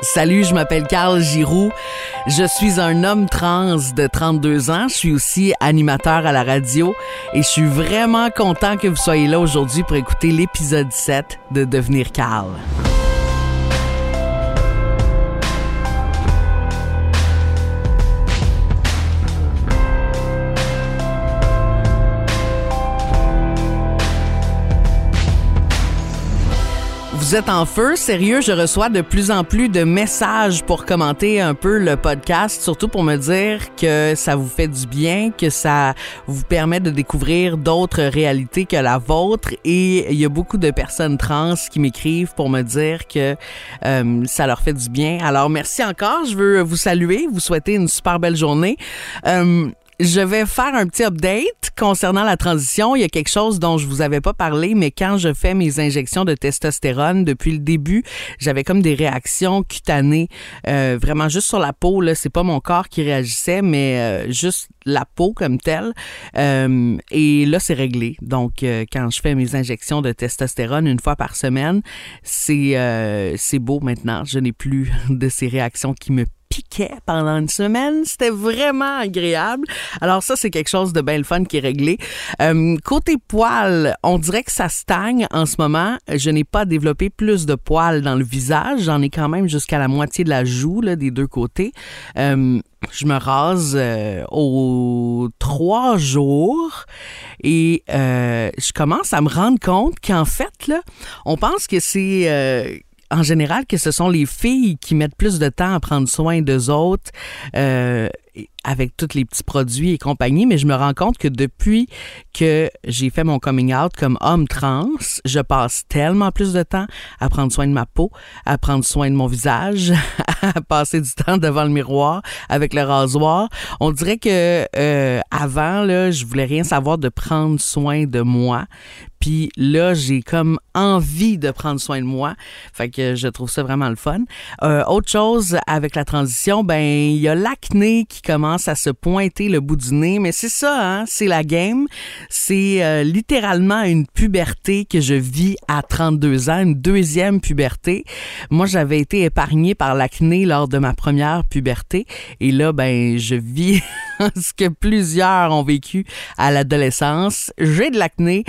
Salut, je m'appelle Carl Giroux. Je suis un homme trans de 32 ans. Je suis aussi animateur à la radio et je suis vraiment content que vous soyez là aujourd'hui pour écouter l'épisode 7 de Devenir Carl. Vous êtes en feu, sérieux, je reçois de plus en plus de messages pour commenter un peu le podcast, surtout pour me dire que ça vous fait du bien, que ça vous permet de découvrir d'autres réalités que la vôtre. Et il y a beaucoup de personnes trans qui m'écrivent pour me dire que euh, ça leur fait du bien. Alors merci encore, je veux vous saluer, vous souhaiter une super belle journée. Euh, je vais faire un petit update concernant la transition. Il y a quelque chose dont je vous avais pas parlé, mais quand je fais mes injections de testostérone depuis le début, j'avais comme des réactions cutanées, euh, vraiment juste sur la peau. Là, c'est pas mon corps qui réagissait, mais euh, juste la peau comme telle. Euh, et là, c'est réglé. Donc, quand je fais mes injections de testostérone une fois par semaine, c'est c'est beau maintenant. Je n'ai plus de ces réactions qui me pendant une semaine. C'était vraiment agréable. Alors ça, c'est quelque chose de bien le fun qui est réglé. Euh, côté poils, on dirait que ça stagne en ce moment. Je n'ai pas développé plus de poils dans le visage. J'en ai quand même jusqu'à la moitié de la joue là, des deux côtés. Euh, je me rase euh, aux trois jours et je commence à me rendre compte qu'en fait, là, on pense que c'est en général que ce sont les filles qui mettent plus de temps à prendre soin d'eux autres euh, avec tous les petits produits et compagnie, mais je me rends compte que depuis que j'ai fait mon coming out comme homme trans, je passe tellement plus de temps à prendre soin de ma peau, à prendre soin de mon visage, à passer du temps devant le miroir avec le rasoir. On dirait que euh, avant là, je voulais rien savoir de prendre soin de moi. Puis là, j'ai comme envie de prendre soin de moi. Fait que je trouve ça vraiment le fun. Euh, autre chose avec la transition, ben il y a l'acné qui commence à se pointer le bout du nez, mais c'est ça, hein, c'est la game. C'est euh, littéralement une puberté que je vis à 32 ans, une deuxième puberté. Moi, j'avais été épargnée par l'acné lors de ma première puberté, et là, ben, je vis ce que plusieurs ont vécu à l'adolescence. J'ai de l'acné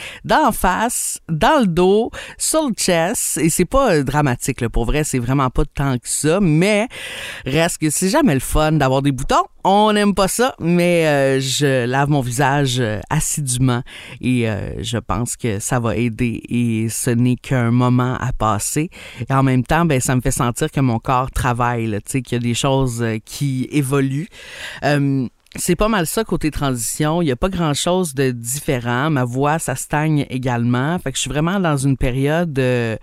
la face, dans le dos, sur le chest, et c'est pas dramatique, là, pour vrai, c'est vraiment pas tant que ça, mais reste que c'est jamais le fun d'avoir des boutons. On n'aime pas ça, mais euh, je lave mon visage euh, assidûment et euh, je pense que ça va aider et ce n'est qu'un moment à passer. Et en même temps, ben, ça me fait sentir que mon corps travaille, qu'il y a des choses qui évoluent. C'est pas mal ça côté transition. Il y a pas grand chose de différent. Ma voix, ça stagne également. Fait que je suis vraiment dans une période de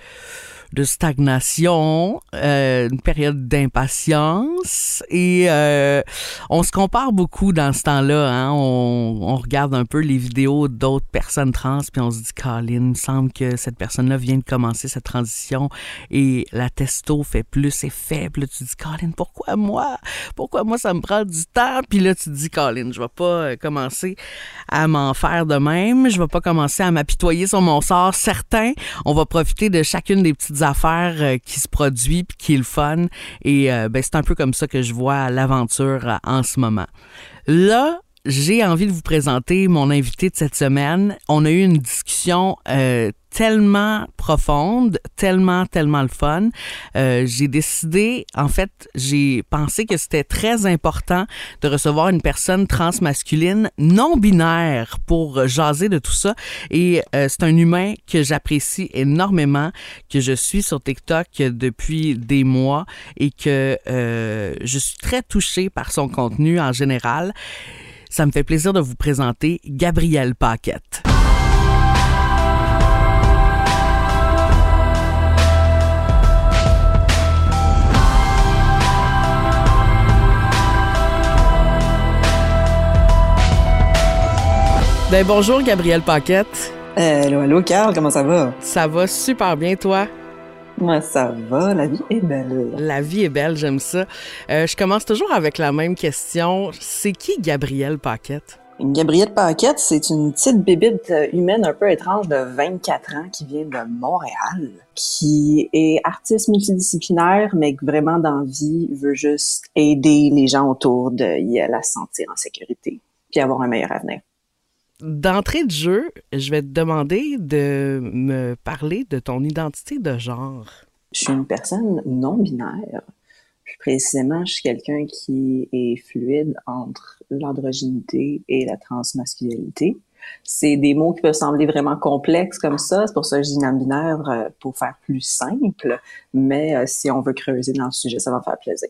de stagnation, euh, une période d'impatience et euh, on se compare beaucoup dans ce temps-là. Hein? On, on, regarde un peu les vidéos d'autres personnes trans puis on se dit, Colin, il me semble que cette personne-là vient de commencer cette transition et la testo fait plus, et faible. Tu dis, Colin, pourquoi moi? Pourquoi moi ça me prend du temps? Puis là, tu dis, Colin, je vais pas euh, commencer à m'en faire de même. Je vais pas commencer à m'apitoyer sur mon sort. Certains, on va profiter de chacune des petites affaires euh, qui se produit puis qui est le fun. Et euh, ben, c'est un peu comme ça que je vois l'aventure euh, en ce moment. Là, j'ai envie de vous présenter mon invité de cette semaine. On a eu une discussion tellement profonde, tellement, tellement le fun. Euh, j'ai décidé, en fait, j'ai pensé que c'était très important de recevoir une personne transmasculine non binaire pour jaser de tout ça. Et euh, c'est un humain que j'apprécie énormément, que je suis sur TikTok depuis des mois et que euh, je suis très touchée par son contenu en général. Ça me fait plaisir de vous présenter Gabrielle Paquette. Ben bonjour Gabrielle Paquette. Hello, hello Carl, comment ça va? Ça va super bien toi? Moi, ça va. La vie est belle. La vie est belle, j'aime ça. Euh, je commence toujours avec la même question. C'est qui Gabrielle Paquette? Gabrielle Paquette, c'est une petite bébite humaine un peu étrange de 24 ans qui vient de Montréal, qui est artiste multidisciplinaire, mais qui vraiment dans vie veut juste aider les gens autour de la sentir en sécurité puis avoir un meilleur avenir. D'entrée de jeu, je vais te demander de me parler de ton identité de genre. Je suis une personne non binaire. Plus précisément, je suis quelqu'un qui est fluide entre l'androgynité et la transmasculinité. C'est des mots qui peuvent sembler vraiment complexes comme ça. C'est pour ça que je dis non-binaire euh, pour faire plus simple. Mais euh, si on veut creuser dans le sujet, ça va faire plaisir.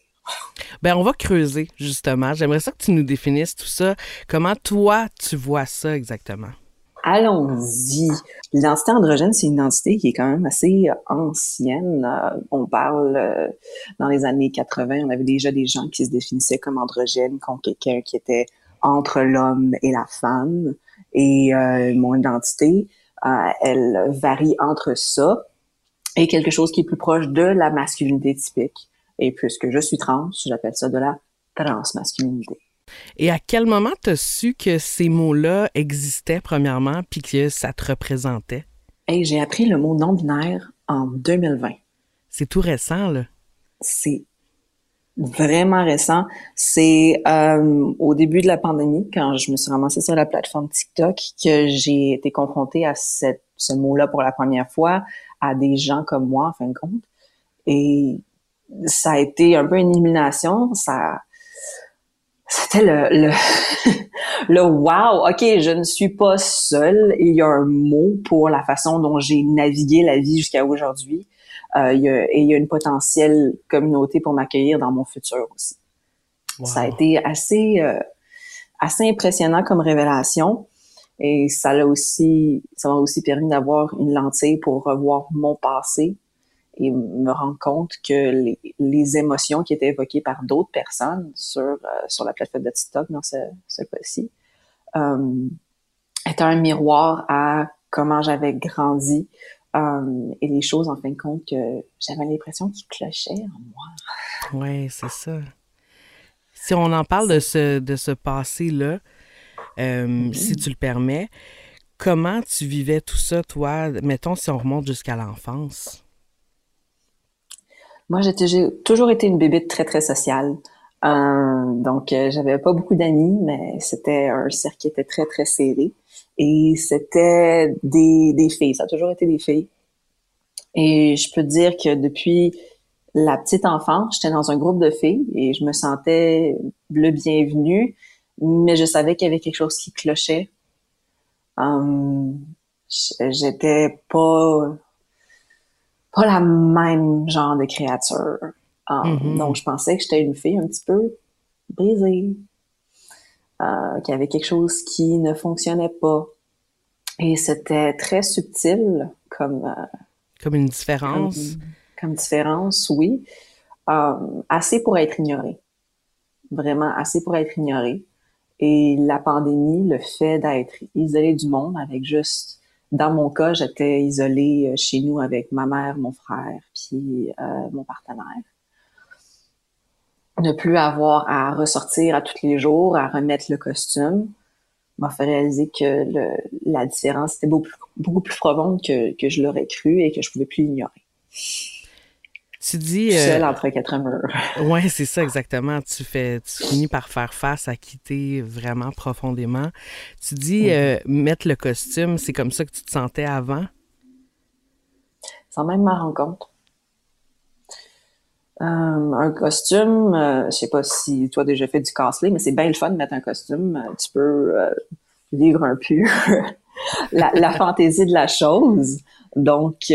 Ben, on va creuser, justement. J'aimerais ça que tu nous définisses tout ça. Comment toi, tu vois ça exactement? Allons-y. L'identité androgène, c'est une identité qui est quand même assez euh, ancienne. Euh, on parle euh, dans les années 80, on avait déjà des gens qui se définissaient comme androgènes, comme quelqu'un qui était entre l'homme et la femme. Et mon identité, elle varie entre ça et quelque chose qui est plus proche de la masculinité typique. Et puisque je suis trans, j'appelle ça de la transmasculinité. Et à quel moment tu su que ces mots-là existaient, premièrement, puis que ça te représentait? Hey, j'ai appris le mot non-binaire en 2020. C'est tout récent, là. C'est vraiment récent. C'est euh, au début de la pandémie, quand je me suis ramassée sur la plateforme TikTok, que j'ai été confrontée à cette, ce mot-là pour la première fois, à des gens comme moi, en fin de compte. Et ça a été un peu une élimination. Ça, c'était le, le, le wow, ok, je ne suis pas seule. Il y a un mot pour la façon dont j'ai navigué la vie jusqu'à aujourd'hui. Euh, il y a, et il y a une potentielle communauté pour m'accueillir dans mon futur aussi. Ça a été assez, euh, assez impressionnant comme révélation. Et ça l'a aussi, ça m'a aussi permis d'avoir une lentille pour revoir mon passé, et me rendre compte que les, les, émotions qui étaient évoquées par d'autres personnes sur, euh, sur la plateforme de TikTok dans ce, ce cas-ci euh, étaient un miroir à comment j'avais grandi euh, et les choses en fin de compte que j'avais l'impression qu'ils clochaient en moi. Oui, c'est ça. Si on en parle de ce, de ce passé-là, mm-hmm. si tu le permets, comment tu vivais tout ça, toi, mettons si on remonte jusqu'à l'enfance? Moi, j'ai toujours été une bébé très, très sociale. Euh, donc, euh, j'avais pas beaucoup d'amis, mais c'était un cercle qui était très, très serré. Et c'était des, des filles. Ça a toujours été des filles. Et je peux te dire que depuis la petite enfance, j'étais dans un groupe de filles et je me sentais le bienvenu, mais je savais qu'il y avait quelque chose qui clochait. Um, j'étais pas pas la même genre de créature. Um. Donc, je pensais que j'étais une fille un petit peu brisée, euh, qu'il y avait quelque chose qui ne fonctionnait pas. Et c'était très subtil comme... Euh, comme une différence. Comme, différence, oui. Um, assez pour être ignorée. Vraiment assez pour être ignorée. Et la pandémie, le fait d'être isolée du monde avec juste dans mon cas, j'étais isolée euh, chez nous avec ma mère, mon frère, puis euh, mon partenaire. Ne plus avoir à ressortir à tous les jours, à remettre le costume, m'a fait réaliser que la différence était beaucoup, plus profonde que, que je l'aurais cru et que je pouvais plus l'ignorer. Tu dis. Seul euh, entre quatre murs. ouais, c'est ça exactement. Tu fais, tu finis par faire face à quitter vraiment profondément. Tu dis euh, mettre le costume, c'est comme ça que tu te sentais avant? Sans même ma rencontre. Euh, un costume, je sais pas si toi déjà fait du cosplay, mais c'est bien le fun de mettre un costume. Tu peux vivre un peu la, la, fantaisie de la chose. Donc,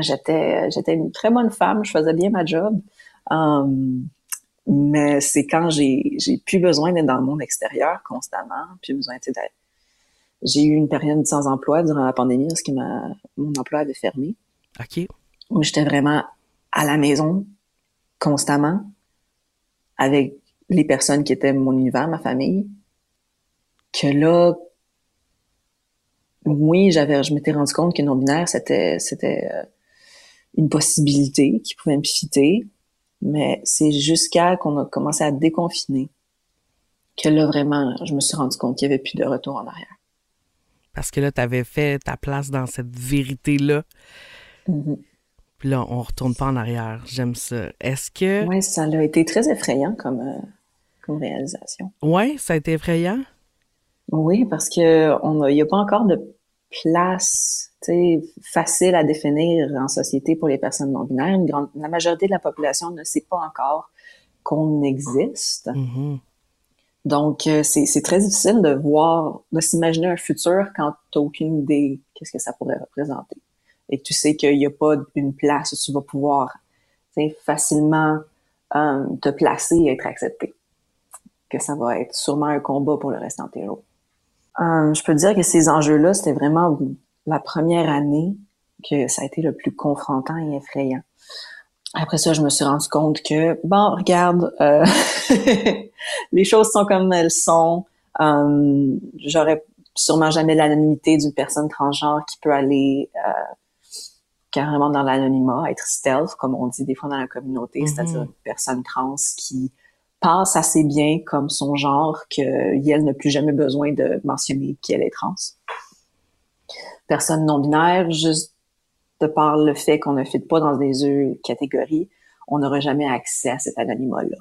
j'étais j'étais une très bonne femme, je faisais bien ma job. Um, mais c'est quand j'ai j'ai plus besoin d'être dans le monde extérieur constamment, plus besoin d'être j'ai eu une période sans emploi durant la pandémie parce que ma, mon emploi avait fermé. OK. Où j'étais vraiment à la maison constamment avec les personnes qui étaient mon univers, ma famille. Que là, oui, j'avais, je m'étais rendu compte que non-binaire, c'était, c'était euh, une possibilité qui pouvait me fitter, mais c'est jusqu'à qu'on a commencé à déconfiner que là, vraiment, je me suis rendu compte qu'il n'y avait plus de retour en arrière. Parce que là, tu avais fait ta place dans cette vérité-là. Mm-hmm. Puis là, on retourne pas en arrière. J'aime ça. Est-ce que. Oui, ça a été très effrayant comme, euh, comme réalisation. Oui, ça a été effrayant? Oui, parce que il n'y a pas encore de place facile à définir en société pour les personnes non binaires. la majorité de la population ne sait pas encore qu'on existe. Mm-hmm. Donc, euh, c'est très difficile de voir, de s'imaginer un futur quand tu n'as aucune idée qu'est-ce que ça pourrait représenter. Et que tu sais qu'il n'y a pas une place où tu vas pouvoir facilement euh, te placer et être accepté. Que ça va être sûrement un combat pour le restant de tes jours. Euh, je peux dire que ces enjeux-là, c'était vraiment la première année que ça a été le plus confrontant et effrayant. Après ça, je me suis rendu compte que, bon, regarde, euh, les choses sont comme elles sont. Euh, J'aurais sûrement jamais l'anonymité d'une personne transgenre qui peut aller euh, carrément dans l'anonymat, être stealth, comme on dit des fois dans la communauté, mm-hmm. c'est-à-dire une personne trans qui passe assez bien comme son genre qu'elle n'a plus jamais besoin de mentionner qu'elle est trans. Personne non binaire, juste de par le fait qu'on ne fit pas dans des catégories, on n'aura jamais accès à cet anonymat-là.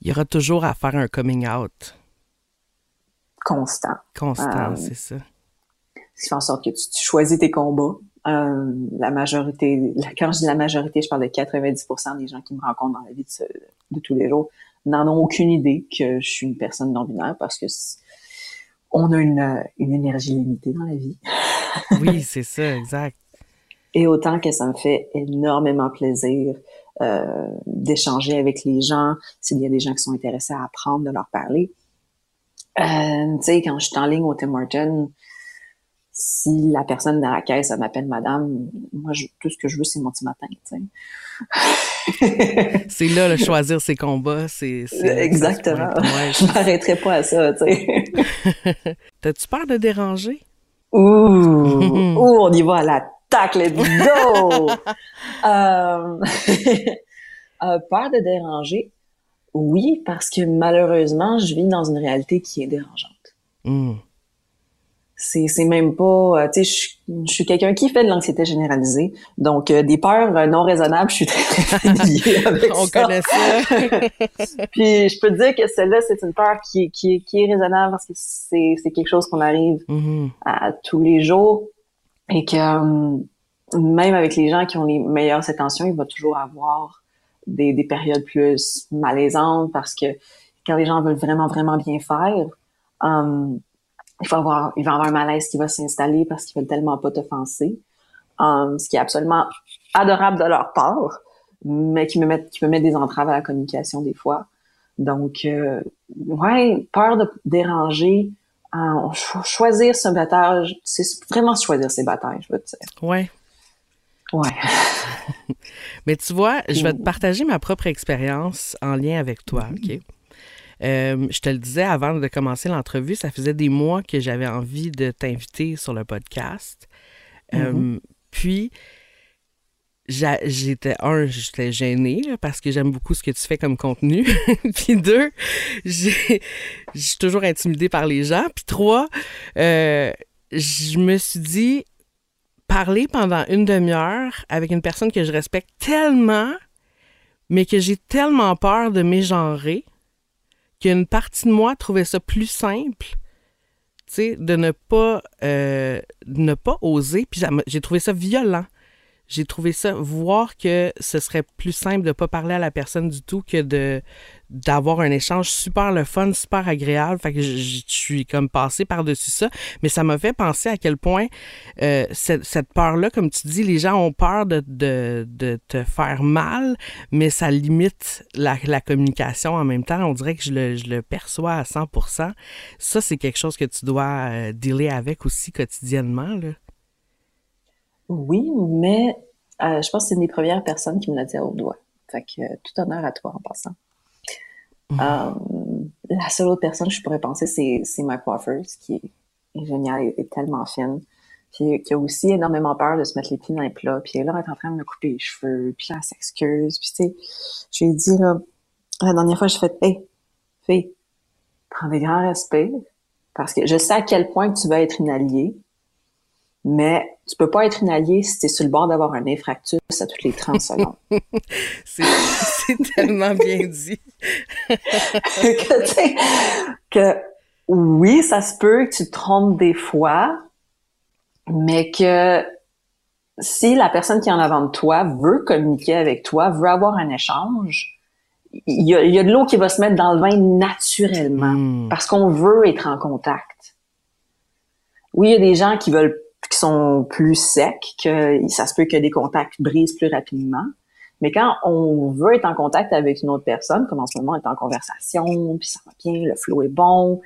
Il y aura toujours à faire un coming out. Constant. Constant, euh, c'est ça. Ce qui fait en sorte que tu, choisis tes combats. Euh, la majorité, quand je dis la majorité, je parle de 90% des gens qui me rencontrent dans la vie de, tous les jours, n'en ont aucune idée que je suis une personne non-binaire parce que on a une, une énergie limitée dans la vie. oui, c'est ça, exact. Et autant que ça me fait énormément plaisir euh, d'échanger avec les gens, s'il y a des gens qui sont intéressés à apprendre, de leur parler. Euh, tu sais, quand je suis en ligne au Tim Hortons, si la personne dans la caisse m'appelle madame, moi, tout ce que je veux, c'est mon petit matin, c'est là, le choisir ses combats, c'est... Exactement. je m'arrêterai pas à ça, tu sais. T'as-tu peur de déranger? Ouh, ouh, on y va à la tac, let's go! Euh, euh, peur de déranger, oui, parce que malheureusement, je vis dans une réalité qui est dérangeante. Hmm. C'est, c'est même pas, euh, tu sais, je, suis quelqu'un qui fait de l'anxiété généralisée, donc des peurs non raisonnables, je suis très, familier avec On connaît ça. Puis je peux te dire que celle-là, c'est une peur qui, qui, qui est raisonnable parce que c'est, c'est quelque chose qu'on arrive mm-hmm. à tous les jours et que euh, même avec les gens qui ont les meilleures intentions, il va toujours avoir des, des périodes plus malaisantes parce que quand les gens veulent vraiment, vraiment bien faire, um, il, faut avoir, il va y avoir un malaise qui va s'installer parce qu'ils veulent tellement pas t'offenser. Um, ce qui est absolument adorable de leur part, mais qui me met, qui me met des entraves à la communication des fois. Donc, euh, ouais, peur de déranger, choisir ce bataille, c'est vraiment choisir ses batailles, je veux te dire. Ouais. Ouais. Mais tu vois, je vais te partager ma propre expérience en lien avec toi, mm-hmm. OK? Euh, je te le disais avant de commencer l'entrevue, ça faisait des mois que j'avais envie de t'inviter sur le podcast. Euh, mm-hmm. puis, j'étais un, j'étais gênée parce que j'aime beaucoup ce que tu fais comme contenu. puis deux, je suis toujours intimidée par les gens. Puis trois, euh, je me suis dit parler pendant une demi-heure avec une personne que je respecte tellement, mais que j'ai tellement peur de mégenrer qu'une partie de moi trouvait ça plus simple. de ne pas euh, ne pas oser puis j'ai trouvé ça violent j'ai trouvé ça, voir que ce serait plus simple de pas parler à la personne du tout que de d'avoir un échange super le fun, super agréable. Fait que je, suis comme passée par-dessus ça. Mais ça m'a fait penser à quel point euh, cette, cette peur-là, comme tu dis, les gens ont peur de, de, de, te faire mal, mais ça limite la, la communication en même temps. On dirait que je le, je le perçois à 100% Ça, c'est quelque chose que tu dois euh, dealer avec aussi quotidiennement. Là. Oui, mais euh, je pense que c'est une des premières personnes qui me l'a dit au doigt. Fait que euh, tout honneur à toi en passant. Mhm. Euh, la seule autre personne que je pourrais penser, c'est, c'est ma coiffeuse, qui est, géniale et, tellement fine. Puis qui a aussi énormément peur de se mettre les pieds dans les plats. Puis là, elle est en train de me couper les cheveux. Puis là, elle s'excuse. Puis tu sais, je lui ai dit, là, la dernière fois, j'ai fait, hey, fille, prends des grands respects parce que je sais à quel point tu vas être une alliée, mais tu peux pas être une alliée si tu es sur le bord d'avoir un infractus à toutes les 30 secondes. c'est tellement bien dit. que, que oui, ça se peut que tu te trompes des fois, mais que si la personne qui est en avant de toi veut communiquer avec toi, veut avoir un échange, il y a, de l'eau qui va se mettre dans le vin naturellement hmm. parce qu'on veut être en contact. Oui, il y a des gens qui veulent qui sont plus secs, que ça se peut que des contacts brisent plus rapidement. Mais quand on veut être en contact avec une autre personne, comme en ce moment, on est en conversation, puis ça va bien, le flow est bon,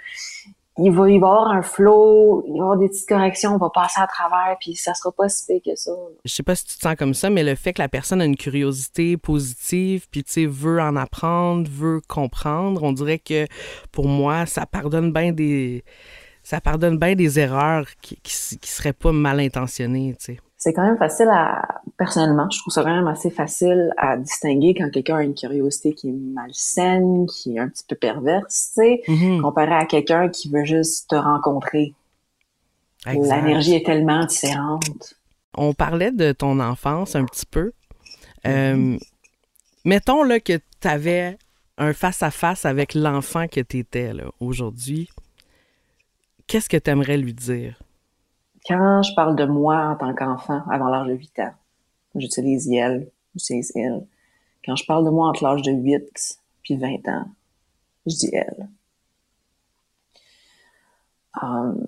il va y avoir un flow, il va y avoir des petites corrections, on va passer à travers, puis ça sera pas si fait que ça. Je sais pas si tu te sens comme ça, mais le fait que la personne a une curiosité positive, puis tu sais, veut en apprendre, veut comprendre, on dirait que pour moi, ça pardonne bien des... Ça pardonne bien des erreurs qui, qui, qui seraient pas mal intentionnées, tu sais c'est quand même facile à, personnellement, je trouve ça quand même assez facile à distinguer quand quelqu'un a une curiosité qui est malsaine, qui est un petit peu perverse, tu sais, mm-hmm. comparé à quelqu'un qui veut juste te rencontrer. L'énergie est tellement différente. On parlait de ton enfance un petit peu. Euh, mettons là, que tu avais un face-à-face avec l'enfant que tu étais aujourd'hui. Qu'est-ce que tu aimerais lui dire? Quand je parle de moi en tant qu'enfant avant l'âge de 8 ans, j'utilise elle, j'utilise elle. Quand je parle de moi entre l'âge de 8 puis 20 ans, je dis elle. Um,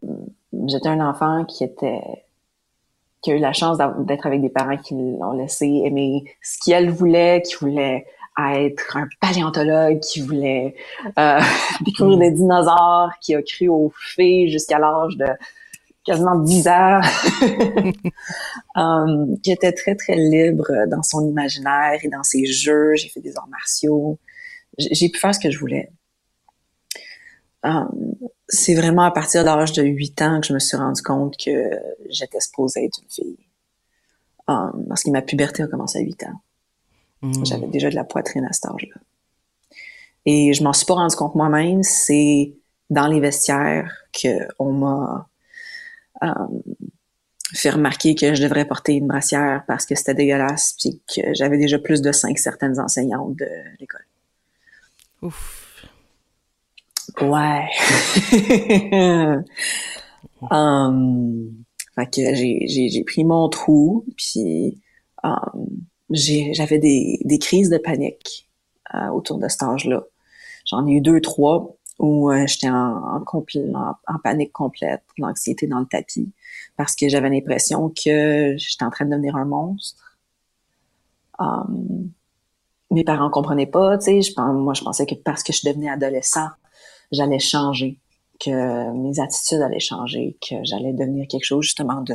j'étais un enfant qui était qui a eu la chance d'être avec des parents qui l'ont laissé aimer ce qu'elle voulait, qui voulait être un paléontologue, qui voulait euh, découvrir des dinosaures, qui a cru aux fées jusqu'à l'âge de quasiment 10 heures, um, qui était très, très libre dans son imaginaire et dans ses jeux. J'ai fait des arts martiaux. J'ai pu faire ce que je voulais. Um, c'est vraiment à partir de l'âge de 8 ans que je me suis rendu compte que j'étais supposée être une fille. Um, parce que ma puberté a commencé à 8 ans. Hmm. J'avais déjà de la poitrine à cet âge-là. Et je m'en suis pas rendu compte moi-même. C'est dans les vestiaires qu'on m'a euh, fait remarquer que je devrais porter une brassière parce que c'était dégueulasse, puis que j'avais déjà plus de cinq certaines enseignantes de l'école. Ouf. Ouais. um, fait que j'ai pris mon trou, puis um, j'avais des, des crises de panique euh, autour de cet âge-là. J'en ai eu deux, trois où euh, j'étais en, en, panique complète, l'anxiété dans le tapis, parce que j'avais l'impression que j'étais en train de devenir un monstre. Um, mes parents comprenaient pas, tu sais, moi je pensais que parce que je devenais adolescent, j'allais changer, que mes attitudes allaient changer, que j'allais devenir quelque chose justement de,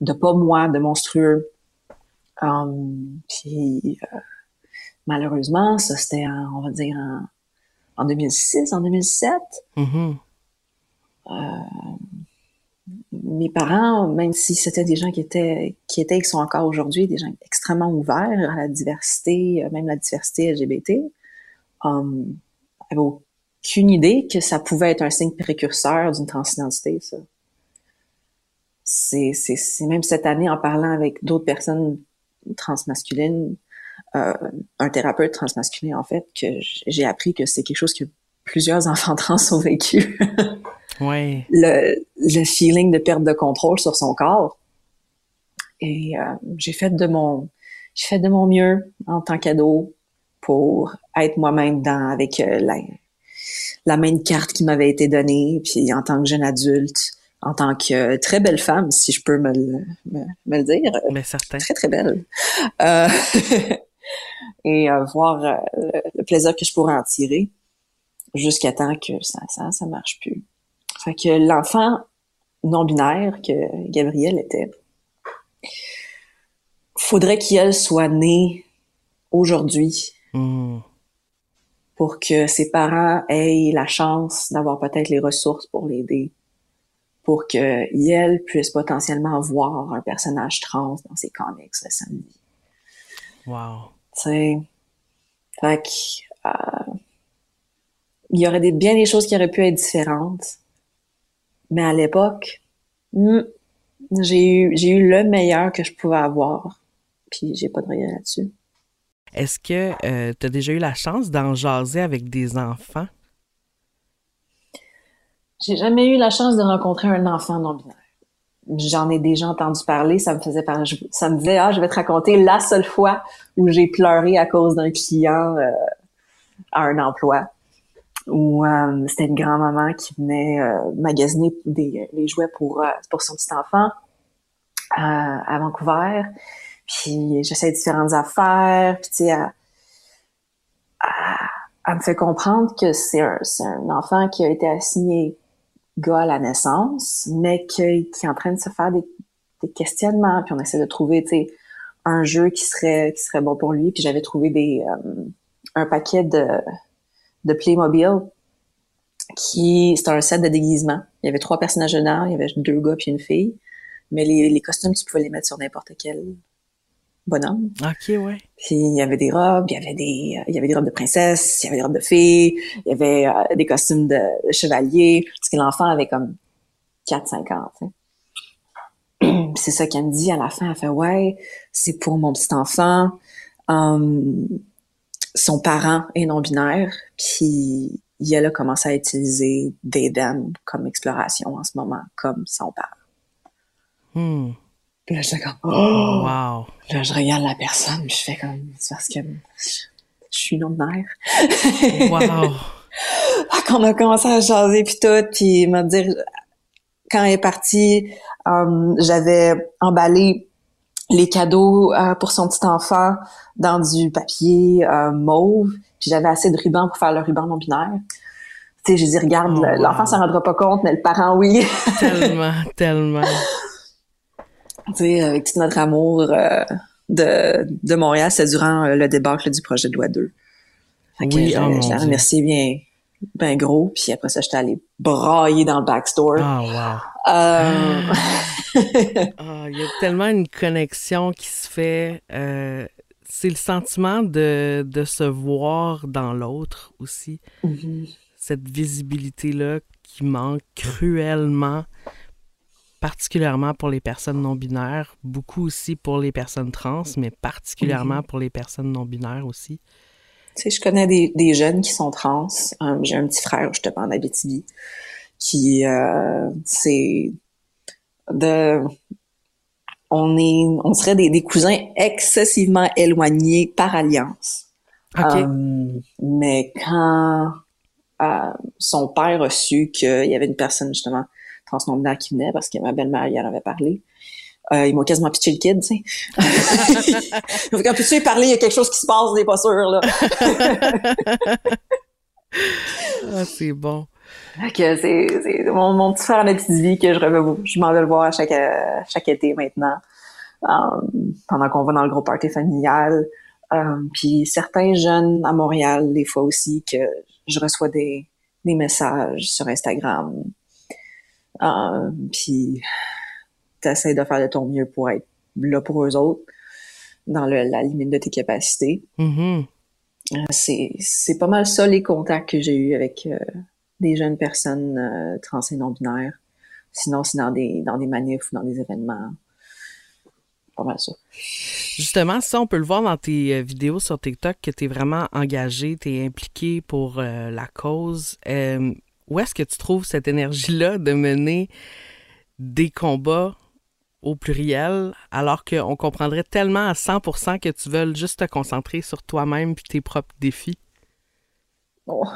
de pas moi, de monstrueux. Um, puis euh, malheureusement, ça c'était, on va dire, en en 2006, en 2007. Mm-hmm. Euh, mes parents, même si c'était des gens qui étaient, qui étaient, qui sont encore aujourd'hui, des gens extrêmement ouverts à la diversité, euh, même la diversité LGBT, um, n'avaient aucune idée que ça pouvait être un signe précurseur d'une transidentité, ça. C'est, même cette année, en parlant avec d'autres personnes transmasculines, euh, un thérapeute transmasculin, en fait, que j'ai appris que c'est quelque chose que plusieurs enfants trans ont vécu. ouais. Le, le feeling de perte de contrôle sur son corps. Et euh, j'ai fait de mon j'ai fait de mon mieux en tant qu'ado pour être moi-même dans avec euh, la, la même carte qui m'avait été donnée, puis en tant que jeune adulte, en tant que très belle femme, si je peux me le, me, le dire. Mais certain. Très, très belle. Euh, et euh, voir euh, le, plaisir que je pourrais en tirer jusqu'à temps que ça, ça, ça marche plus. Fait que l'enfant non-binaire que Gabrielle était, faudrait qu'elle soit née aujourd'hui hmm. pour que ses parents aient la chance d'avoir peut-être les ressources pour l'aider, pour que puisse potentiellement voir un personnage trans dans ses comics le samedi. Wow. Fait que, euh, il y aurait des, bien des choses qui auraient pu être différentes. Mais à l'époque, hmm, j'ai eu, j'ai eu le meilleur que je pouvais avoir. Puis j'ai pas de regret là-dessus. Est-ce que euh, tu as déjà eu la chance d'en jaser avec des enfants? J'ai jamais eu la chance de rencontrer un enfant non-binaire. J'en ai déjà entendu parler, ça me faisait parler, ça me disait, ah, je vais te raconter la seule fois où j'ai pleuré à cause d'un client euh, à un emploi où euh, c'était une grand-maman qui venait euh, magasiner des, les jouets pour, pour son petit enfant à Vancouver. Puis j'essaie différentes affaires, puis tu sais, elle, me fait comprendre que c'est un, un enfant qui a été assigné gars à la naissance, mais qui, est en train de se faire des, des questionnements, puis on essaie de trouver, un jeu qui serait qui serait bon pour lui. Puis j'avais trouvé des euh, un paquet de de Playmobil qui c'était un set de déguisement. Il y avait trois personnages dedans, il y avait deux gars puis une fille, mais les, les costumes tu pouvais les mettre sur n'importe quel bonhomme. OK, ouais. Puis il y avait des robes, il y avait des il y avait des robes de princesse, il y avait des robes de filles, il y avait euh, des costumes de, chevalier, parce que l'enfant avait comme 4 5 ans, c'est ça qu'elle me dit à la fin, elle fait ouais, c'est pour mon petit enfant. Um, son parent est non binaire, puis il a commencé à utiliser des dames comme exploration en ce moment, comme son père. Hmm. Puis là, j'étais comme, oh! Wow! Là, je regarde la personne, je fais comme, c'est parce que je, suis non-binaire. wow! Quand on a commencé à jaser puis tout, puis m'a dit, quand elle est partie, um, j'avais emballé les cadeaux euh, pour son petit enfant dans du papier euh, mauve, puis j'avais assez de ruban pour faire le ruban non binaire. Tu sais, je dis regarde, oh, l'enfant s'en rendra pas compte, mais le parent oui. tellement, tellement sais, avec tout notre amour euh, de, de Montréal, c'est durant euh, le débâcle du projet de loi 2. Fait que oui, je, oh je la remercie bien, bien gros, puis après ça, j'étais allée brailler dans le backstore. Ah, wow. Euh... Ah, il y a tellement une connexion qui se fait. Euh, c'est le sentiment de, de se voir dans l'autre aussi. Mm-hmm. Cette visibilité-là qui manque cruellement particulièrement pour les personnes non binaires, beaucoup aussi pour les personnes trans, mais particulièrement mhm. pour les personnes non binaires aussi. Tu sais, je connais des, des jeunes qui sont trans. J'ai un petit frère, je te parle d'Abitibi, qui euh, c'est de on est on serait des, des cousins excessivement éloignés par alliance. Okay. Euh, mais quand euh, son père a su qu'il y avait une personne justement qui venait parce que ma belle-mère y en avait parlé. Euh, ils m'ont quasiment pitché le kid, tu sais. Quand tu sais parler, il y a quelque chose qui se passe, n'est pas sûr, là. ah, c'est bon. c'est, c'est mon, mon, petit frère de petite vie que je je m'en vais le voir à chaque, chaque été maintenant. Um, pendant qu'on va dans le gros party familial. Um, puis certains jeunes à Montréal, des fois aussi, que je reçois des, des messages sur Instagram euh, puis t'essaies de faire de ton mieux pour être là pour eux autres, dans le, la limite de tes capacités. C'est, c'est pas mal ça les contacts que j'ai eus avec euh, des jeunes personnes euh, trans et non-binaires. Sinon, c'est dans des, dans des manifs ou dans des événements. Pas mal ça. Justement, ça, on peut le voir dans tes vidéos sur TikTok que tu es vraiment engagé, tu es impliqué pour la cause où est-ce que tu trouves cette énergie-là de mener des combats au pluriel, alors qu'on comprendrait tellement à 100% que tu veux juste te concentrer sur toi-même puis tes propres défis? Oh.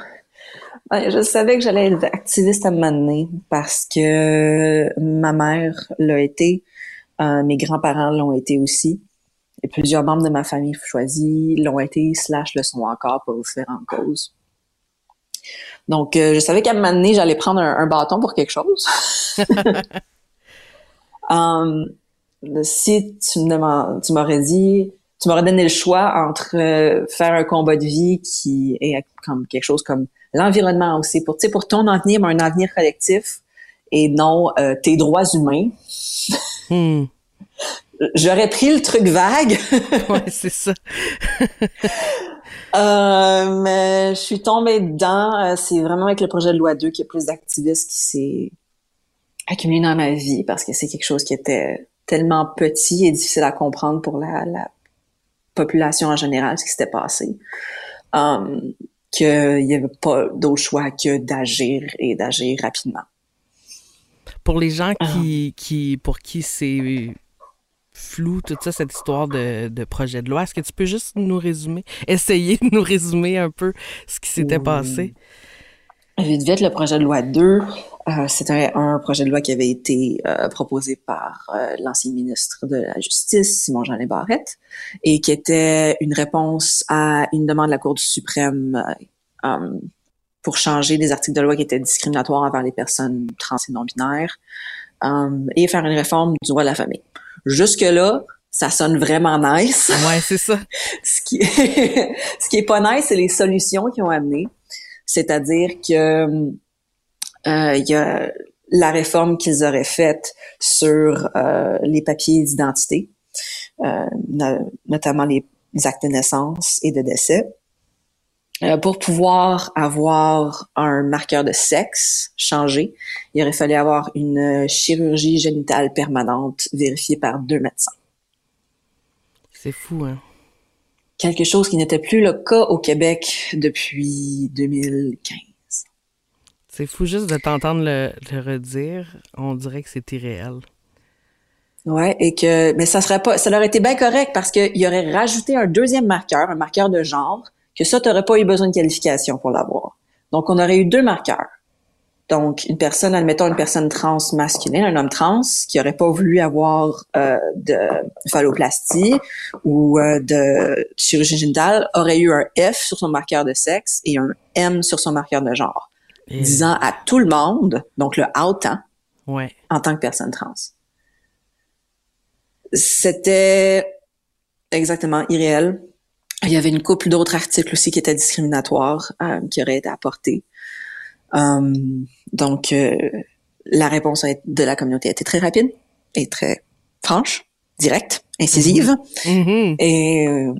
je savais que j'allais être activiste à un parce que ma mère l'a été, euh, mes grands-parents l'ont été aussi, et plusieurs membres de ma famille choisis l'ont été, slash le sont encore pour différentes causes. Donc, euh, je savais qu'à un moment donné, j'allais prendre un, bâton pour quelque chose. um, si tu me demandes, tu m'aurais dit, tu m'aurais donné le choix entre euh, faire un combat de vie qui est comme quelque chose comme l'environnement aussi, pour, pour ton avenir, mais un avenir collectif et non euh, tes droits humains. Hmm. J'aurais pris le truc vague. ouais, c'est ça. Euh, mais je suis tombée dedans. Euh, c'est vraiment avec le projet de loi 2 qu'il y a plus d'activistes qui s'est accumulé dans ma vie parce que c'est quelque chose qui était tellement petit et difficile à comprendre pour la, la population en général, ce qui s'était passé. Um, qu'il n'y avait pas d'autre choix que d'agir et d'agir rapidement. Pour les gens qui, ah. qui pour qui c'est flou, toute ça, cette histoire de, de projet de loi, est-ce que tu peux juste nous résumer, essayer de nous résumer un peu ce qui s'était passé? Vite, vite, le projet de loi 2, euh, c'était un, projet de loi qui avait été euh, proposé par euh, l'ancien ministre de la Justice, Simon-Jean Barrette, et qui était une réponse à une demande de la Cour du suprême pour changer des articles de loi qui étaient discriminatoires envers les personnes trans et non-binaires et faire une réforme du droit de la famille. Jusque-là, ça sonne vraiment nice. Ouais, c'est ça. ce qui est, ce qui est pas nice, c'est les solutions qu'ils ont amenées. C'est-à-dire que euh, il y a la réforme qu'ils auraient faite sur euh, les papiers d'identité, euh, notamment les, actes de naissance et de décès. Pour pouvoir avoir un marqueur de sexe changé, il aurait fallu avoir une chirurgie génitale permanente vérifiée par deux médecins. C'est fou, hein? Quelque chose qui n'était plus le cas au Québec depuis 2015. C'est fou juste de t'entendre le, redire. On dirait que c'est irréel. Ouais, et que mais ça serait pas ça aurait été bien correct parce qu'il aurait rajouté un deuxième marqueur, un marqueur de genre, que ça t'aurais pas eu besoin de qualification pour l'avoir. Donc on aurait eu deux marqueurs. Donc une personne, admettons une personne trans masculine, un homme trans qui aurait pas voulu avoir euh, de phalloplastie ou euh, de chirurgie génitale aurait eu un F sur son marqueur de sexe et un M sur son marqueur de genre disant à tout le monde, donc le out, hein, en tant que personne trans. C'était exactement irréel. Il y avait une couple d'autres articles aussi qui étaient discriminatoires, euh, qui auraient été apportés. Um, donc, euh, la réponse de la communauté a été très rapide et très franche, directe, incisive. Mm-hmm. Mm-hmm. Et euh,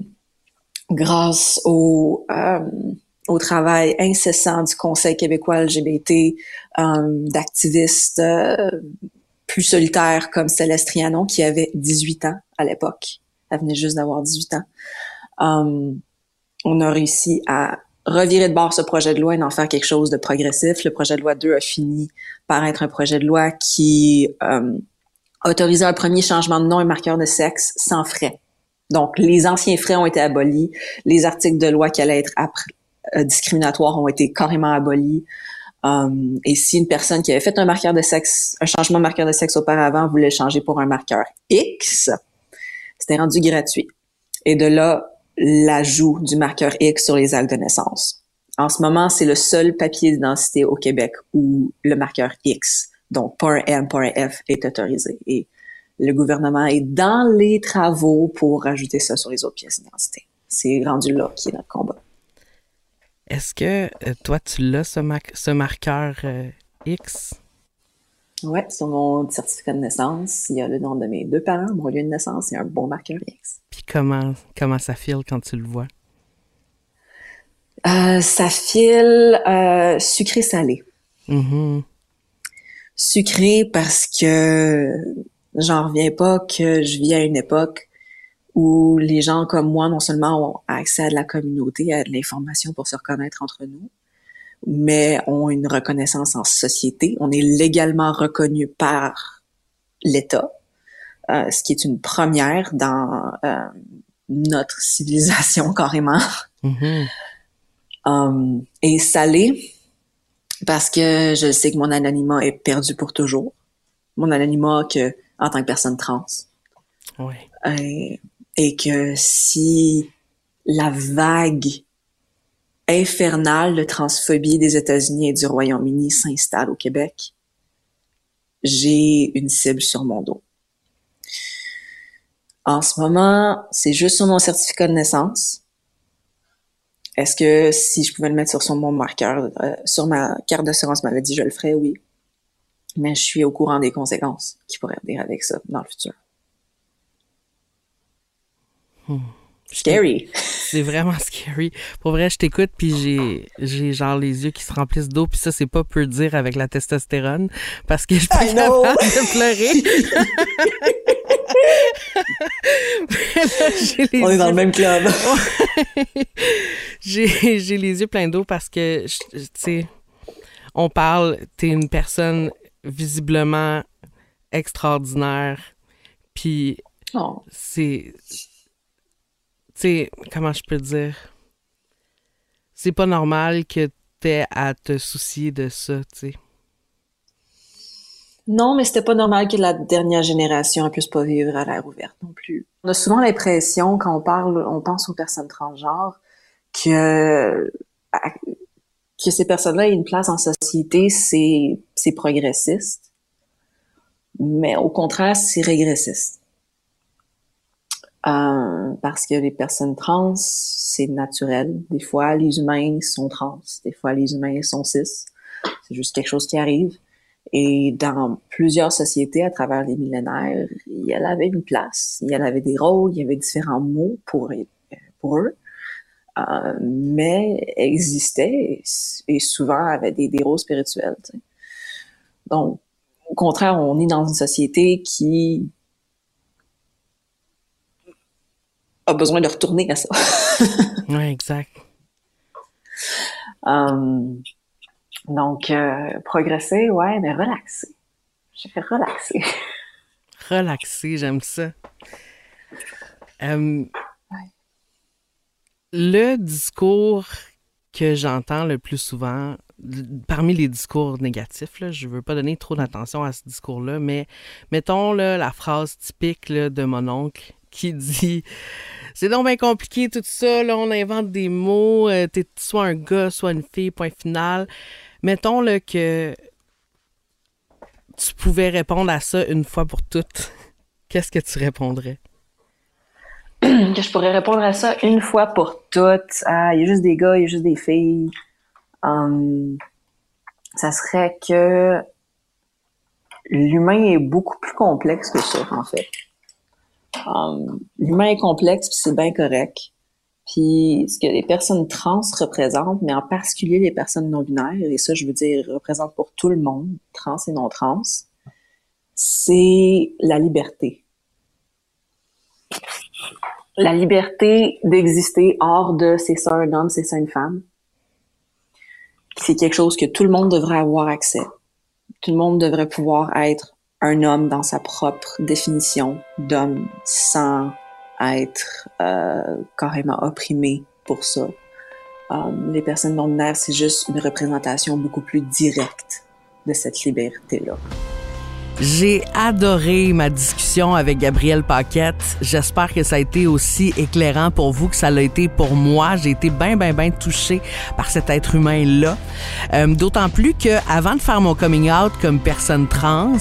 grâce au au travail incessant du Conseil québécois LGBT, euh, d'activistes euh, plus solitaires comme Céleste Trianon, qui avait 18 ans à l'époque. Elle venait juste d'avoir 18 ans. Euh, on a réussi à revirer de bord ce projet de loi et d'en faire quelque chose de progressif. Le projet de loi 2 a fini par être un projet de loi qui autorisait un premier changement de nom et marqueur de sexe sans frais. Donc, les anciens frais ont été abolis. Les articles de loi qui allaient être euh, discriminatoires ont été carrément abolis. Um, et si une personne qui avait fait un marqueur de sexe, un changement de marqueur de sexe auparavant voulait changer pour un marqueur X, c'était rendu gratuit. Et de là, l'ajout du marqueur X sur les actes de naissance. En ce moment, c'est le seul papier d'identité au Québec où le marqueur X, donc pas un M, pas un F, est autorisé. Et le gouvernement est dans les travaux pour rajouter ça sur les autres pièces d'identité. C'est rendu là qui est notre combat. Est-ce que euh, toi, tu l'as, ce, ce, marqueur euh, X? Oui, sur mon certificat de naissance, il y a le nom de mes deux parents, mon lieu de naissance et un bon marqueur X. Comment, comment ça file quand tu le vois? Euh, ça file sucré-salé. Mm-hmm. Sucré parce que j'en reviens pas que je vis à une époque où les gens comme moi, non seulement ont accès à de la communauté, à de l'information pour se reconnaître entre nous, mais ont une reconnaissance en société. On est légalement reconnu par l'État, euh, ce qui est une première dans euh, notre civilisation carrément. Mm-hmm. um, et salé, parce que je sais que mon anonymat est perdu pour toujours. Mon anonymat que en tant que personne trans. Oui. Euh, et que si la vague infernale de transphobie des États-Unis et du Royaume-Uni s'installe au Québec, j'ai une cible sur mon dos. En ce moment, c'est juste sur mon certificat de naissance. Est-ce que si je pouvais le mettre sur mon marqueur, euh, sur ma carte d'assurance maladie, je le ferais, oui. Mais je suis au courant des conséquences qui pourraient venir avec ça dans le futur. Hmm. Scary. c'est vraiment scary. Pour vrai, je t'écoute puis j'ai j'ai genre les yeux qui se remplissent d'eau puis ça c'est pas peu dire avec la testostérone parce que je suis capable de pleurer. On est dans le même club. j'ai j'ai les yeux pleins d'eau parce que tu sais on parle t'es une personne visiblement extraordinaire puis oh. c'est tu sais, comment je peux dire? C'est pas normal que t'aies à te soucier de ça, tu sais. Non, mais c'était pas normal que la dernière génération puisse pas vivre à l'air ouverte non plus. On a souvent l'impression, quand on parle, on pense aux personnes transgenres, que, que ces personnes-là aient une place en société, c'est, c'est progressiste. Mais au contraire, c'est régressiste. Euh, parce que les personnes trans, c'est naturel. Des fois, les humains sont trans. Des fois, les humains sont cis. C'est juste quelque chose qui arrive. Et dans plusieurs sociétés à travers les millénaires, il y avait une place, il y avait des rôles, il y avait différents mots pour, pour eux, euh, mais existaient et, souvent avaient des, des rôles spirituels. Donc, au contraire, on est dans une société qui a besoin de retourner à ça. oui, exact. Um, donc, euh, progresser, ouais, mais relaxer. J'ai fait relaxer. Relaxer, j'aime ça. Um, Le discours que j'entends le plus souvent, parmi les discours négatifs, là, je veux pas donner trop d'attention à ce discours-là, mais mettons là, la phrase typique là, de mon oncle qui dit c'est donc bien compliqué tout ça, là, on invente des mots, euh, t'es soit un gars, soit une fille, point final. Mettons là, que tu pouvais répondre à ça une fois pour toutes. Qu'est-ce que tu répondrais? que je pourrais répondre à ça une fois pour toutes. Ah, il y a juste des gars, il y a juste des filles. Hum, ça serait que l'humain est beaucoup plus complexe que ça, en fait. Um, l'humain est complexe, puis c'est bien correct. Puis ce que les personnes trans représentent, mais en particulier les personnes non binaires, et ça je veux dire représentent pour tout le monde, trans et non trans, c'est la liberté. La liberté d'exister hors de c'est ça un homme, c'est ça une femme. C'est quelque chose que tout le monde devrait avoir accès. Tout le monde devrait pouvoir être un homme dans sa propre définition d'homme sans être euh, carrément opprimé pour ça. Um, les personnes non binaires, c'est juste une représentation beaucoup plus directe de cette liberté-là. J'ai adoré ma discussion avec Gabrielle Paquette. J'espère que ça a été aussi éclairant pour vous que ça l'a été pour moi. J'ai été bien, bien, bien touchée par cet être humain-là. Euh, D'autant plus que avant de faire mon coming out comme personne trans,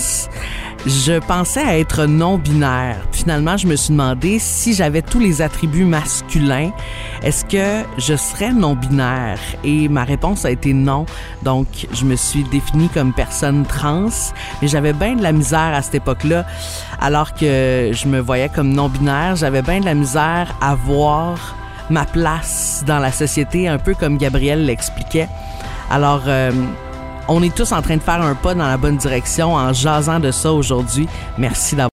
je pensais être non-binaire. Finalement, je me suis demandé si j'avais tous les attributs masculins, est-ce que je serais non-binaire? Et ma réponse a été non. Donc, je me suis définie comme personne trans, mais j'avais bien de la misère à cette époque-là. Alors que je me voyais comme non-binaire, j'avais bien de la misère à voir ma place dans la société, un peu comme Gabriel l'expliquait. Alors, euh, on est tous en train de faire un pas dans la bonne direction en jasant de ça aujourd'hui. Merci d'avoir